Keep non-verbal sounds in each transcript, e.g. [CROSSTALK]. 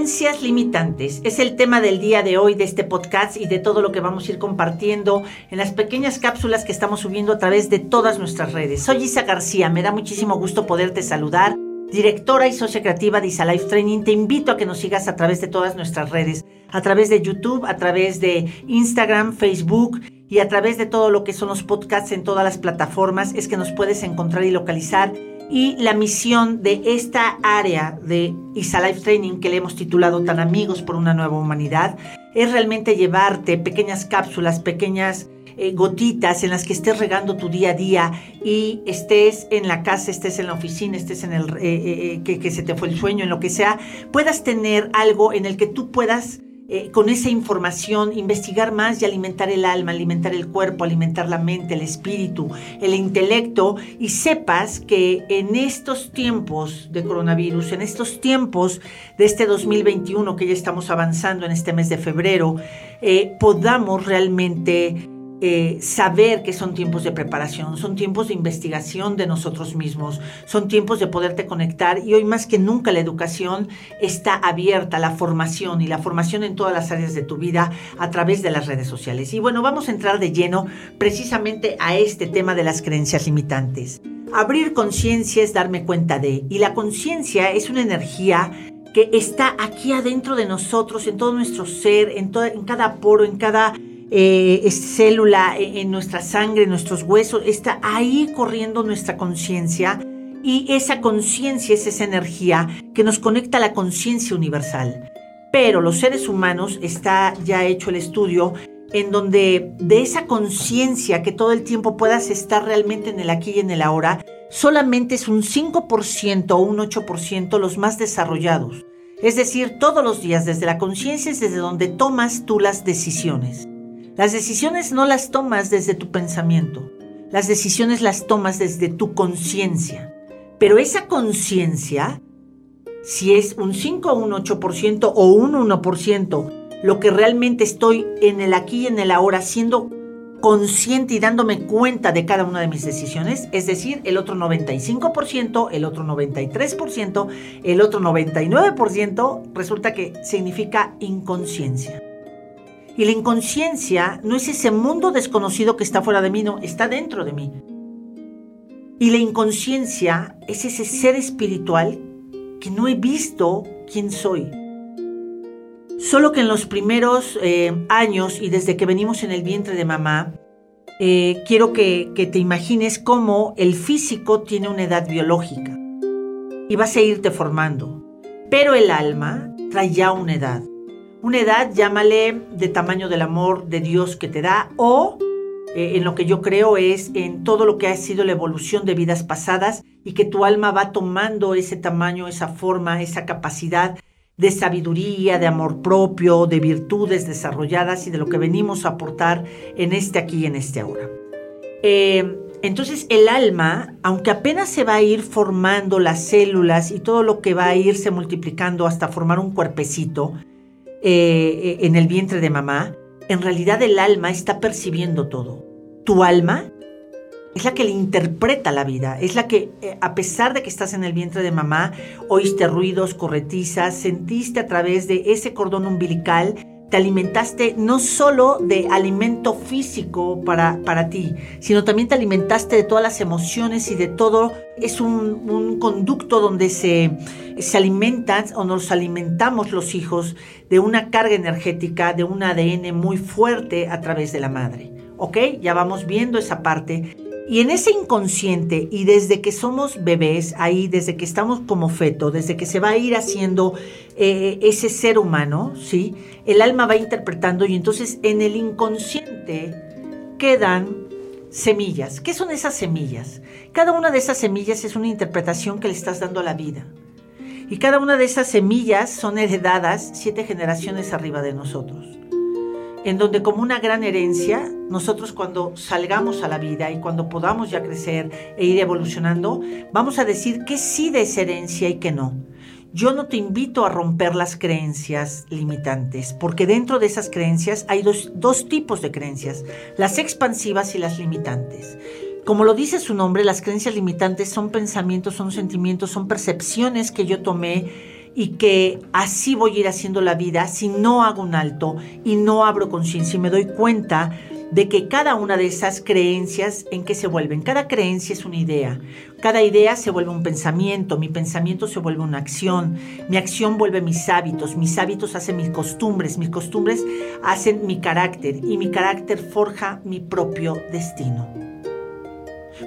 Creencias limitantes es el tema del día de hoy de este podcast y de todo lo que vamos a ir compartiendo en las pequeñas cápsulas que estamos subiendo a través de todas nuestras redes. Soy Isa García, me da muchísimo gusto poderte saludar. Directora y socia creativa de Isa Life Training, te invito a que nos sigas a través de todas nuestras redes, a través de YouTube, a través de Instagram, Facebook y a través de todo lo que son los podcasts en todas las plataformas. Es que nos puedes encontrar y localizar y la misión de esta área de ISA Life Training que le hemos titulado Tan Amigos por una Nueva Humanidad es realmente llevarte pequeñas cápsulas, pequeñas eh, gotitas en las que estés regando tu día a día y estés en la casa, estés en la oficina, estés en el eh, eh, que, que se te fue el sueño, en lo que sea, puedas tener algo en el que tú puedas eh, con esa información investigar más y alimentar el alma, alimentar el cuerpo, alimentar la mente, el espíritu, el intelecto. Y sepas que en estos tiempos de coronavirus, en estos tiempos de este 2021 que ya estamos avanzando en este mes de febrero, eh, podamos realmente eh, saber que son tiempos de preparación, son tiempos de investigación de nosotros mismos, son tiempos de poderte conectar y hoy más que nunca la educación está abierta, la formación y la formación en todas las áreas de tu vida a través de las redes sociales. Y bueno, vamos a entrar de lleno precisamente a este tema de las creencias limitantes. Abrir conciencia es darme cuenta de, y la conciencia es una energía que está aquí adentro de nosotros, en todo nuestro ser, en, en cada poro, en cada eh, célula en nuestra sangre, en nuestros huesos, está ahí corriendo nuestra conciencia y esa conciencia es esa energía que nos conecta a la conciencia universal. Pero los seres humanos, está ya hecho el estudio, en donde de esa conciencia que todo el tiempo puedas estar realmente en el aquí y en el ahora, solamente es un 5% o un 8% los más desarrollados. Es decir, todos los días desde la conciencia es desde donde tomas tú las decisiones. Las decisiones no las tomas desde tu pensamiento, las decisiones las tomas desde tu conciencia. Pero esa conciencia, si es un 5 o un 8% o un 1%, lo que realmente estoy en el aquí y en el ahora siendo consciente y dándome cuenta de cada una de mis decisiones, es decir, el otro 95%, el otro 93%, el otro 99%, resulta que significa inconsciencia. Y la inconsciencia no es ese mundo desconocido que está fuera de mí, no, está dentro de mí. Y la inconsciencia es ese ser espiritual que no he visto quién soy. Solo que en los primeros eh, años y desde que venimos en el vientre de mamá, eh, quiero que, que te imagines cómo el físico tiene una edad biológica y vas a irte formando. Pero el alma trae ya una edad. Una edad, llámale de tamaño del amor de Dios que te da o eh, en lo que yo creo es en todo lo que ha sido la evolución de vidas pasadas y que tu alma va tomando ese tamaño, esa forma, esa capacidad de sabiduría, de amor propio, de virtudes desarrolladas y de lo que venimos a aportar en este aquí y en este ahora. Eh, entonces el alma, aunque apenas se va a ir formando las células y todo lo que va a irse multiplicando hasta formar un cuerpecito, eh, en el vientre de mamá, en realidad el alma está percibiendo todo. Tu alma es la que le interpreta la vida, es la que, eh, a pesar de que estás en el vientre de mamá, oíste ruidos, corretizas, sentiste a través de ese cordón umbilical te alimentaste no solo de alimento físico para, para ti, sino también te alimentaste de todas las emociones y de todo. Es un, conducto donde se, se alimentan o nos alimentamos los hijos de una carga energética, de un ADN muy fuerte a través de la madre. ¿Ok? Ya vamos viendo esa parte. Y en ese inconsciente, y desde que somos bebés, ahí, desde que estamos como feto, desde que se va a ir haciendo eh, ese ser humano, ¿sí? El alma va interpretando y entonces en el inconsciente quedan semillas. ¿Qué son esas semillas? Cada una de esas semillas es una interpretación que le estás dando a la vida. Y cada una de esas semillas son heredadas siete generaciones arriba de nosotros en donde como una gran herencia, nosotros cuando salgamos a la vida y cuando podamos ya crecer e ir evolucionando, vamos a decir que sí de esa herencia y que no. Yo no te invito a romper las creencias limitantes, porque dentro de esas creencias hay dos, dos tipos de creencias, las expansivas y las limitantes. Como lo dice su nombre, las creencias limitantes son pensamientos, son sentimientos, son percepciones que yo tomé y que así voy a ir haciendo la vida si no hago un alto y no abro conciencia y me doy cuenta de que cada una de esas creencias en qué se vuelven. Cada creencia es una idea. Cada idea se vuelve un pensamiento, mi pensamiento se vuelve una acción, mi acción vuelve mis hábitos, mis hábitos hacen mis costumbres, mis costumbres hacen mi carácter y mi carácter forja mi propio destino.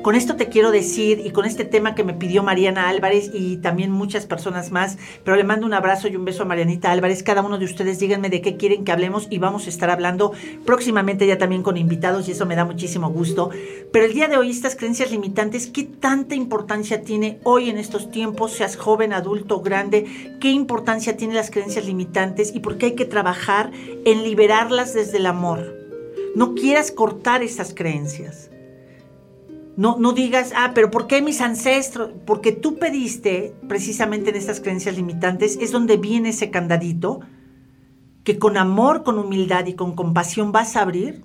Con esto te quiero decir y con este tema que me pidió Mariana Álvarez y también muchas personas más, pero le mando un abrazo y un beso a Marianita Álvarez. Cada uno de ustedes díganme de qué quieren que hablemos y vamos a estar hablando próximamente ya también con invitados y eso me da muchísimo gusto. Pero el día de hoy estas creencias limitantes, ¿qué tanta importancia tiene hoy en estos tiempos, seas joven, adulto, grande? ¿Qué importancia tienen las creencias limitantes y por qué hay que trabajar en liberarlas desde el amor? No quieras cortar esas creencias. No, no digas, ah, pero ¿por qué mis ancestros? Porque tú pediste, precisamente en estas creencias limitantes, es donde viene ese candadito que con amor, con humildad y con compasión vas a abrir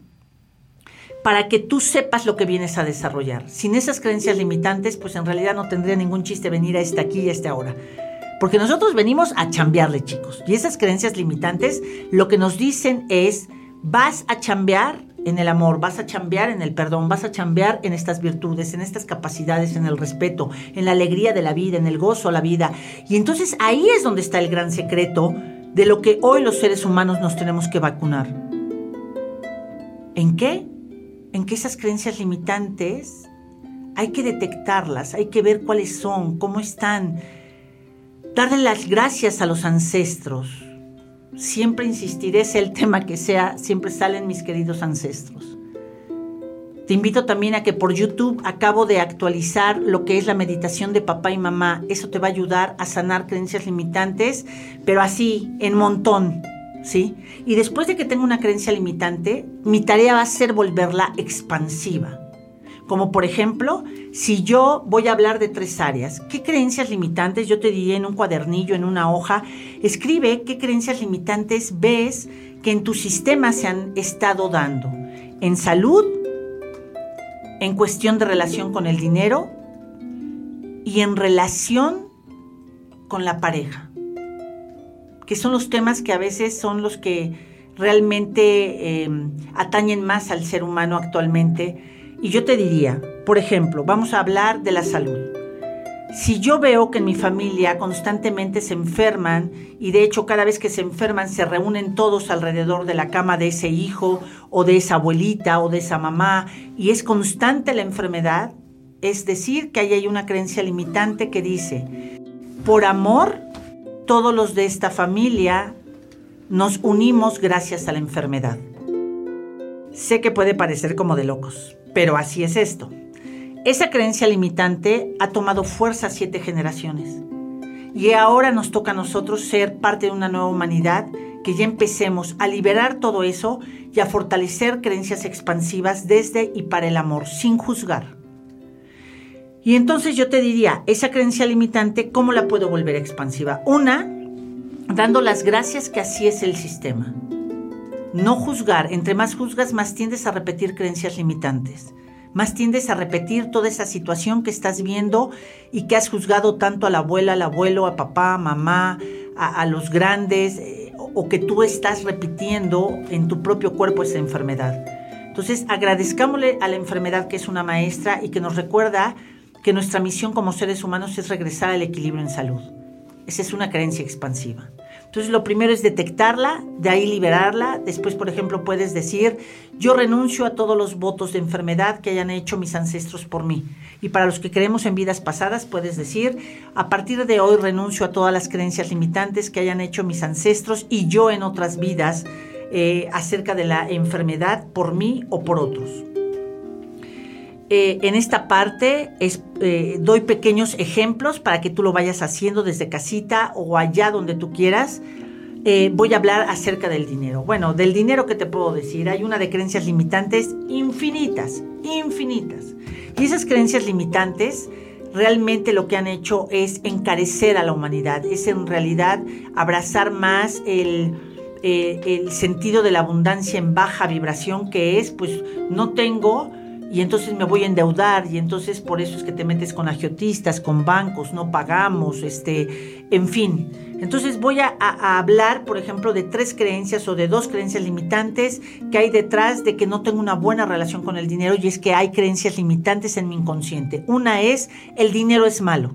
para que tú sepas lo que vienes a desarrollar. Sin esas creencias limitantes, pues en realidad no tendría ningún chiste venir a este aquí y a esta hora. Porque nosotros venimos a chambearle, chicos. Y esas creencias limitantes lo que nos dicen es, vas a chambear en el amor, vas a chambear en el perdón, vas a chambear en estas virtudes, en estas capacidades, en el respeto, en la alegría de la vida, en el gozo a la vida. Y entonces ahí es donde está el gran secreto de lo que hoy los seres humanos nos tenemos que vacunar. ¿En qué? En que esas creencias limitantes hay que detectarlas, hay que ver cuáles son, cómo están, darle las gracias a los ancestros siempre insistiré, es el tema que sea, siempre salen mis queridos ancestros. Te invito también a que por YouTube acabo de actualizar lo que es la meditación de papá y mamá. Eso te va a ayudar a sanar creencias limitantes, pero así, en montón, ¿sí? Y después de que tenga una creencia limitante, mi tarea va a ser volverla expansiva. Como por ejemplo, si yo voy a hablar de tres áreas, ¿qué creencias limitantes? Yo te diría en un cuadernillo, en una hoja, escribe qué creencias limitantes ves que en tu sistema se han estado dando. En salud, en cuestión de relación con el dinero y en relación con la pareja. Que son los temas que a veces son los que realmente eh, atañen más al ser humano actualmente y yo te diría, por ejemplo, vamos a hablar de la salud. Si yo veo que en mi familia constantemente se enferman y de hecho cada vez que se enferman se reúnen todos alrededor de la cama de ese hijo o de esa abuelita o de esa mamá y es constante la enfermedad, es decir, que ahí hay una creencia limitante que dice, por amor, todos los de esta familia nos unimos gracias a la enfermedad. Sé que puede parecer como de locos, pero así es esto. Esa creencia limitante ha tomado fuerza siete generaciones. Y ahora nos toca a nosotros ser parte de una nueva humanidad, que ya empecemos a liberar todo eso y a fortalecer creencias expansivas desde y para el amor, sin juzgar. Y entonces yo te diría, esa creencia limitante, ¿cómo la puedo volver expansiva? Una, dando las gracias que así es el sistema. No juzgar. Entre más juzgas, más tiendes a repetir creencias limitantes. Más tiendes a repetir toda esa situación que estás viendo y que has juzgado tanto a la abuela, al abuelo, a papá, mamá, a, los grandes, eh, o que tú estás repitiendo en tu propio cuerpo esa enfermedad. Entonces, agradezcámosle a la enfermedad que es una maestra y que nos recuerda que nuestra misión como seres humanos es regresar al equilibrio en salud. Esa es una creencia expansiva. Entonces lo primero es detectarla, de ahí liberarla. Después, por ejemplo, puedes decir, yo renuncio a todos los votos de enfermedad que hayan hecho mis ancestros por mí. Y para los que creemos en vidas pasadas, puedes decir, a partir de hoy renuncio a todas las creencias limitantes que hayan hecho mis ancestros y yo en otras vidas eh, acerca de la enfermedad por mí o por otros. Eh, en esta parte eh, doy pequeños ejemplos para que tú lo vayas haciendo desde casita o allá donde tú quieras. Eh, voy a hablar acerca del dinero. Bueno, del dinero que te puedo decir, hay una de creencias limitantes infinitas, infinitas. Y esas creencias limitantes realmente lo que han hecho es encarecer a la humanidad, es en realidad abrazar más el sentido de la abundancia en baja vibración que es, pues no tengo, y entonces me voy a endeudar y entonces por eso es que te metes con agiotistas, con bancos, no pagamos, este, en fin. Entonces voy a, a, hablar, por ejemplo, de tres creencias o de dos creencias limitantes que hay detrás de que no tengo una buena relación con el dinero y es que hay creencias limitantes en mi inconsciente. Una es el dinero es malo.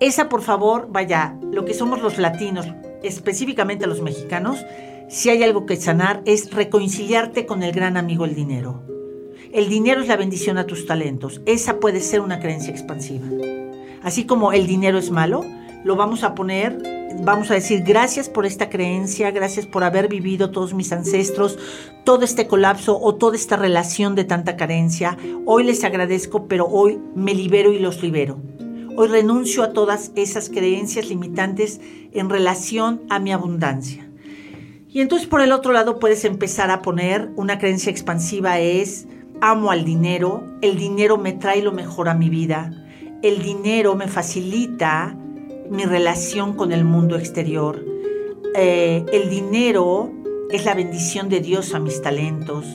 Esa, por favor, vaya, lo que somos los latinos, específicamente los mexicanos, si hay algo que sanar es reconciliarte con el gran amigo el dinero. El dinero es la bendición a tus talentos. Esa puede ser una creencia expansiva. Así como el dinero es malo, lo vamos a poner, vamos a decir gracias por esta creencia, gracias por haber vivido todos mis ancestros, todo este colapso o toda esta relación de tanta carencia. Hoy les agradezco, pero hoy me libero y los libero. Hoy renuncio a todas esas creencias limitantes en relación a mi abundancia. Y entonces por el otro lado puedes empezar a poner una creencia expansiva es amo al dinero, el dinero me trae lo mejor a mi vida, el dinero me facilita mi relación con el mundo exterior, eh, el dinero es la bendición de Dios a mis talentos,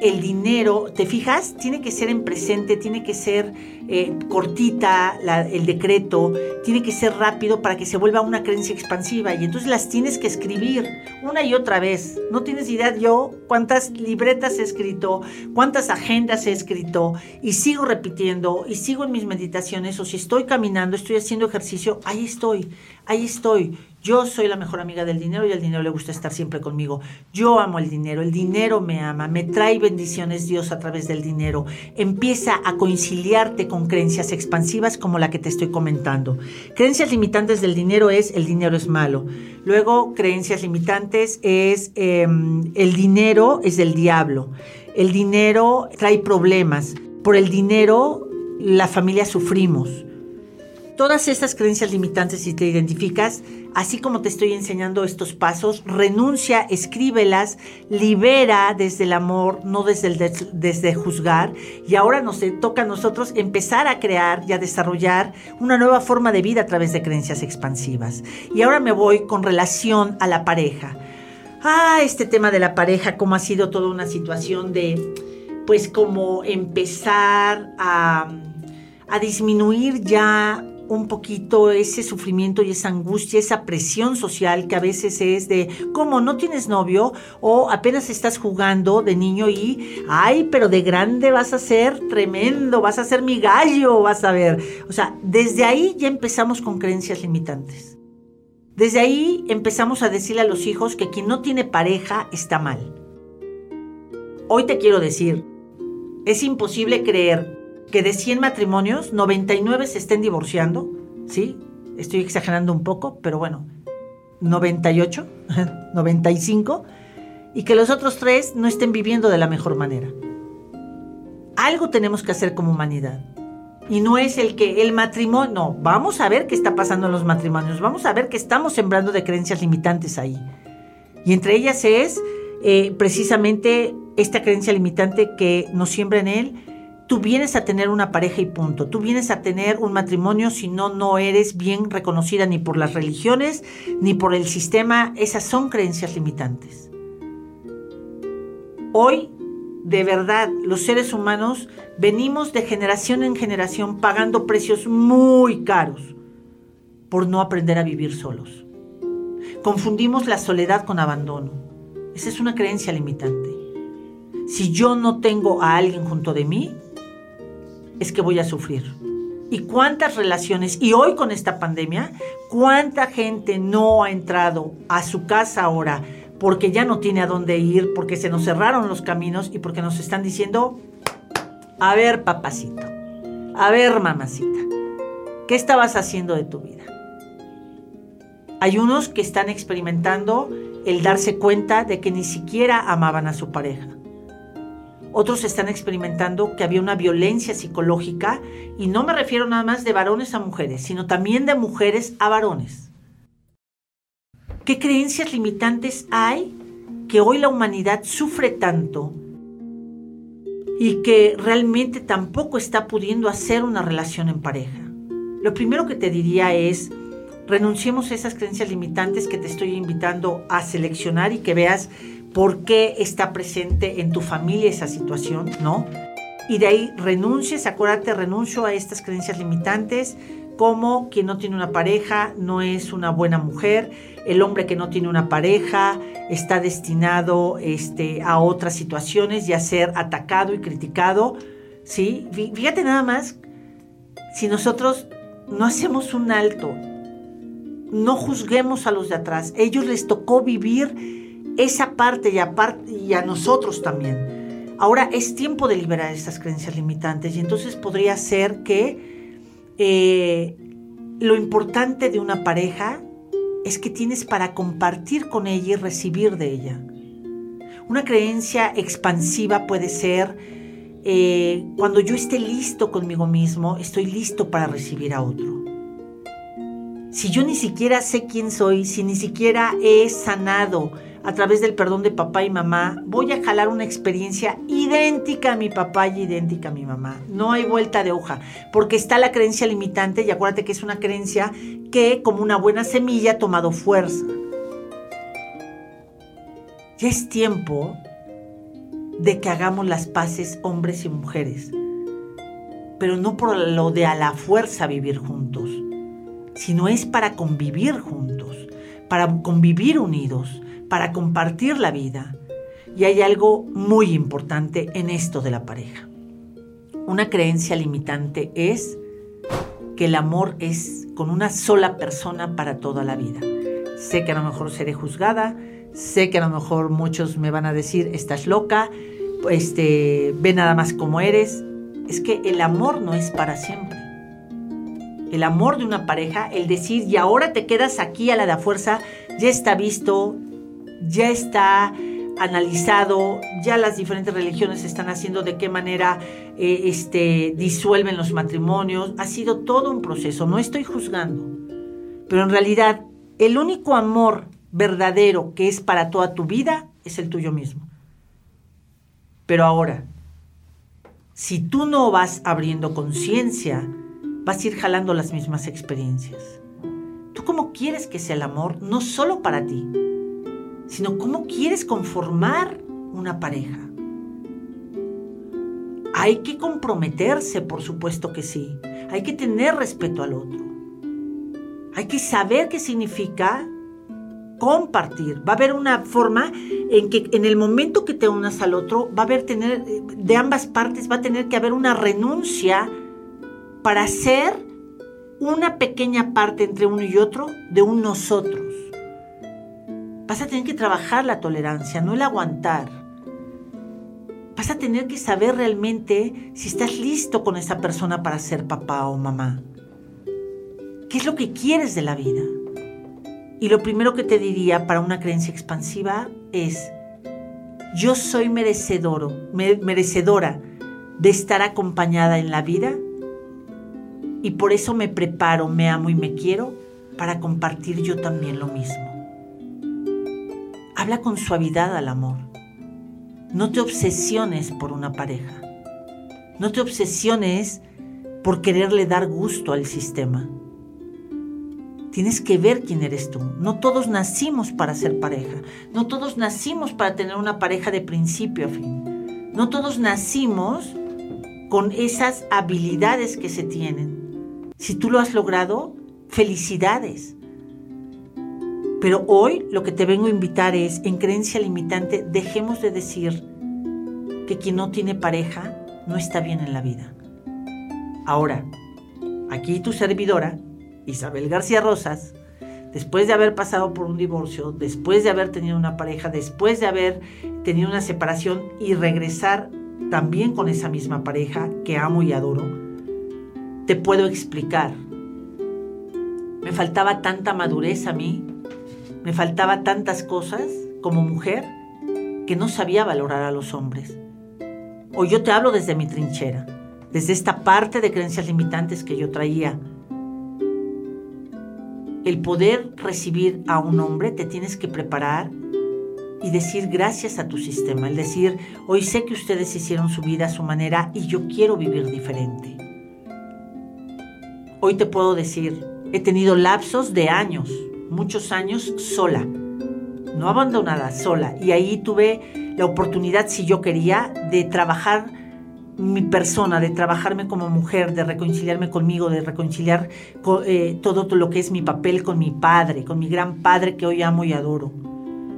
el dinero, ¿te fijas? Tiene que ser en presente, tiene que ser eh, cortita el decreto, tiene que ser rápido para que se vuelva una creencia expansiva y entonces las tienes que escribir una y otra vez. No tienes idea yo cuántas libretas he escrito, cuántas agendas he escrito y sigo repitiendo y sigo en mis meditaciones o si estoy caminando, estoy haciendo ejercicio, ahí estoy, ahí estoy. Yo soy la mejor amiga del dinero y al dinero le gusta estar siempre conmigo. Yo amo el dinero, el dinero me ama, me trae bendiciones Dios a través del dinero. Empieza a conciliarte con creencias expansivas como la que te estoy comentando. Creencias limitantes del dinero es el dinero es malo. Luego, creencias limitantes es em, el dinero es del diablo. El dinero trae problemas. Por el dinero la familia sufrimos todas estas creencias limitantes, si te identificas, así como te estoy enseñando estos pasos, renuncia, escríbelas, libera desde el amor, no desde, desde juzgar. Y ahora nos toca a nosotros empezar a crear y a desarrollar una nueva forma de vida a través de creencias expansivas. Y ahora me voy con relación a la pareja. Ah, este tema de la pareja, cómo ha sido toda una situación de, pues como empezar a, a disminuir ya un poquito ese sufrimiento y esa angustia, esa presión social que a veces es de, ¿cómo no tienes novio? O apenas estás jugando de niño y, ay, pero de grande vas a ser tremendo, vas a ser mi gallo, vas a ver. O sea, desde ahí ya empezamos con creencias limitantes. Desde ahí empezamos a decirle a los hijos que quien no tiene pareja está mal. Hoy te quiero decir, es imposible creer que de 100 matrimonios, 99 se estén divorciando, ¿sí? Estoy exagerando un poco, pero bueno, 98, 95, [LAUGHS] y que los otros tres no estén viviendo de la mejor manera. Algo tenemos que hacer como humanidad. Y no es el que el matrimonio, no, vamos a ver qué está pasando en los matrimonios, vamos a ver qué estamos sembrando de creencias limitantes ahí. Y entre ellas es eh, precisamente esta creencia limitante que nos siembra en él, tú vienes a tener una pareja y punto. Tú vienes a tener un matrimonio si no, no eres bien reconocida ni por las religiones ni por el sistema. Esas son creencias limitantes. Hoy, de verdad, los seres humanos venimos de generación en generación pagando precios muy caros por no aprender a vivir solos. Confundimos la soledad con abandono. Esa es una creencia limitante. Si yo no tengo a alguien junto de mí, es que voy a sufrir. ¿Y cuántas relaciones? Y hoy con esta pandemia, ¿cuánta gente no ha entrado a su casa ahora porque ya no tiene a dónde ir, porque se nos cerraron los caminos y porque nos están diciendo, a ver papacito, a ver mamacita, ¿qué estabas haciendo de tu vida? Hay unos que están experimentando el darse cuenta de que ni siquiera amaban a su pareja otros están experimentando que había una violencia psicológica y no me refiero nada más de varones a mujeres, sino también de mujeres a varones. ¿Qué creencias limitantes hay que hoy la humanidad sufre tanto y que realmente tampoco está pudiendo hacer una relación en pareja? Lo primero que te diría es, renunciemos a esas creencias limitantes que te estoy invitando a seleccionar y que veas por qué está presente en tu familia esa situación, ¿no? y de ahí renuncies, acuérdate, renuncio a estas creencias limitantes, como quien no tiene una pareja no es una buena mujer, el hombre que no tiene una pareja está destinado este, a otras situaciones y a ser atacado y criticado. ¿sí? Fíjate nada más, si nosotros no hacemos un alto, no juzguemos a los de atrás, ellos les tocó vivir esa parte y a, nosotros también. Ahora es tiempo de liberar estas creencias limitantes y entonces podría ser que eh, lo importante de una pareja es que tienes para compartir con ella y recibir de ella. Una creencia expansiva puede ser eh, cuando yo esté listo conmigo mismo, estoy listo para recibir a otro. Si yo ni siquiera sé quién soy, si ni siquiera he sanado a través del perdón de papá y mamá, voy a jalar una experiencia idéntica a mi papá y idéntica a mi mamá. No hay vuelta de hoja, porque está la creencia limitante y acuérdate que es una creencia que como una buena semilla ha tomado fuerza. Ya es tiempo de que hagamos las paces hombres y mujeres, pero no por lo de a la fuerza vivir juntos, sino es para convivir juntos, para convivir unidos, para compartir la vida. Y hay algo muy importante en esto de la pareja. Una creencia limitante es que el amor es con una sola persona para toda la vida. Sé que a lo mejor seré juzgada, sé que a lo mejor muchos me van a decir, estás loca, este, ve nada más como eres. Es que el amor no es para siempre. El amor de una pareja, el decir, y ahora te quedas aquí a la de fuerza, ya está visto, ya está analizado, ya las diferentes religiones están haciendo de qué manera eh, este, disuelven los matrimonios. Ha sido todo un proceso, no estoy juzgando. Pero en realidad, el único amor verdadero que es para toda tu vida es el tuyo mismo. Pero ahora, si tú no vas abriendo conciencia, vas a ir jalando las mismas experiencias. ¿Tú cómo quieres que sea el amor? No solo para ti, sino cómo quieres conformar una pareja. Hay que comprometerse, por supuesto que sí. Hay que tener respeto al otro. Hay que saber qué significa compartir. Va a haber una forma en que en el momento que te unas al otro, va a haber tener, de ambas partes va a tener que haber una renuncia para ser una pequeña parte entre uno y otro de un nosotros. Vas a tener que trabajar la tolerancia, no el aguantar. Vas a tener que saber realmente si estás listo con esa persona para ser papá o mamá. ¿Qué es lo que quieres de la vida? Y lo primero que te diría para una creencia expansiva es, yo soy merecedor, merecedora de estar acompañada en la vida y por eso me preparo, me amo y me quiero para compartir yo también lo mismo. Habla con suavidad al amor. No te obsesiones por una pareja. No te obsesiones por quererle dar gusto al sistema. Tienes que ver quién eres tú. No todos nacimos para ser pareja. No todos nacimos para tener una pareja de principio a fin. No todos nacimos con esas habilidades que se tienen. Si tú lo has logrado, felicidades. Pero hoy lo que te vengo a invitar es, en creencia limitante, dejemos de decir que quien no tiene pareja no está bien en la vida. Ahora, aquí tu servidora, Isabel García Rosas, después de haber pasado por un divorcio, después de haber tenido una pareja, después de haber tenido una separación y regresar también con esa misma pareja que amo y adoro, te puedo explicar. Me faltaba tanta madurez a mí me faltaba tantas cosas como mujer que no sabía valorar a los hombres. Hoy yo te hablo desde mi trinchera, desde esta parte de creencias limitantes que yo traía. El poder recibir a un hombre te tienes que preparar y decir gracias a tu sistema. El decir, hoy sé que ustedes hicieron su vida a su manera y yo quiero vivir diferente. Hoy te puedo decir, he tenido lapsos de años muchos años sola, no abandonada, sola. Y ahí tuve la oportunidad, si yo quería, de trabajar mi persona, de trabajarme como mujer, de reconciliarme conmigo, de reconciliar eh, todo lo que es mi papel con mi padre, con mi gran padre que hoy amo y adoro.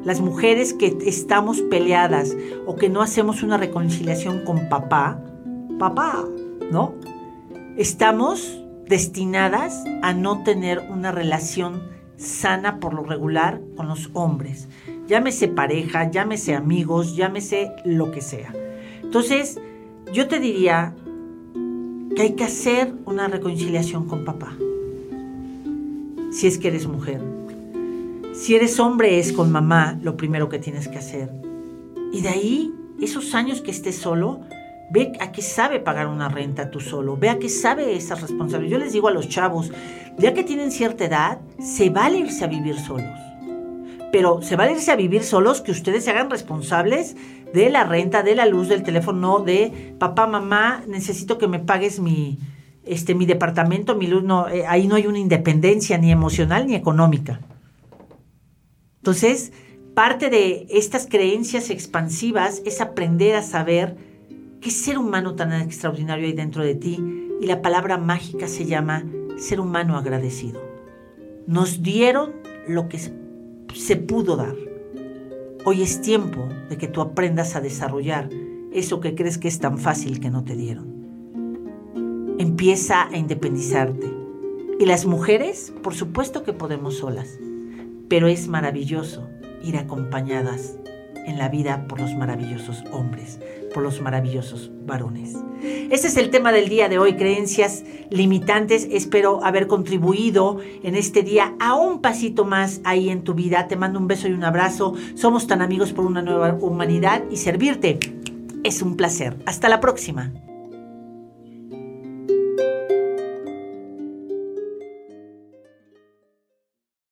Las mujeres que estamos peleadas o que no hacemos una reconciliación con papá, papá, ¿no? Estamos destinadas a no tener una relación sana por lo regular con los hombres. Llámese pareja, llámese amigos, llámese lo que sea. Entonces, yo te diría que hay que hacer una reconciliación con papá. Si es que eres mujer. Si eres hombre es con mamá lo primero que tienes que hacer. Y de ahí, esos años que estés solo, ve a qué sabe pagar una renta tú solo, ve a qué sabe esas responsabilidades. Yo les digo a los chavos, ya que tienen cierta edad, se vale irse a vivir solos. Pero se vale irse a vivir solos que ustedes se hagan responsables de la renta, de la luz, del teléfono, de papá, mamá, necesito que me pagues mi, este, mi departamento, mi luz, no, eh, ahí no hay una independencia ni emocional ni económica. Entonces, parte de estas creencias expansivas es aprender a saber qué ser humano tan extraordinario hay dentro de ti y la palabra mágica se llama ser humano agradecido. Nos dieron lo que se pudo dar. Hoy es tiempo de que tú aprendas a desarrollar eso que crees que es tan fácil que no te dieron. Empieza a independizarte. Y las mujeres, por supuesto que podemos solas, pero es maravilloso ir acompañadas en la vida por los maravillosos hombres, por los maravillosos varones. Este es el tema del día de hoy, creencias limitantes. Espero haber contribuido en este día a un pasito más ahí en tu vida. Te mando un beso y un abrazo. Somos tan amigos por una nueva humanidad y servirte es un placer. Hasta la próxima.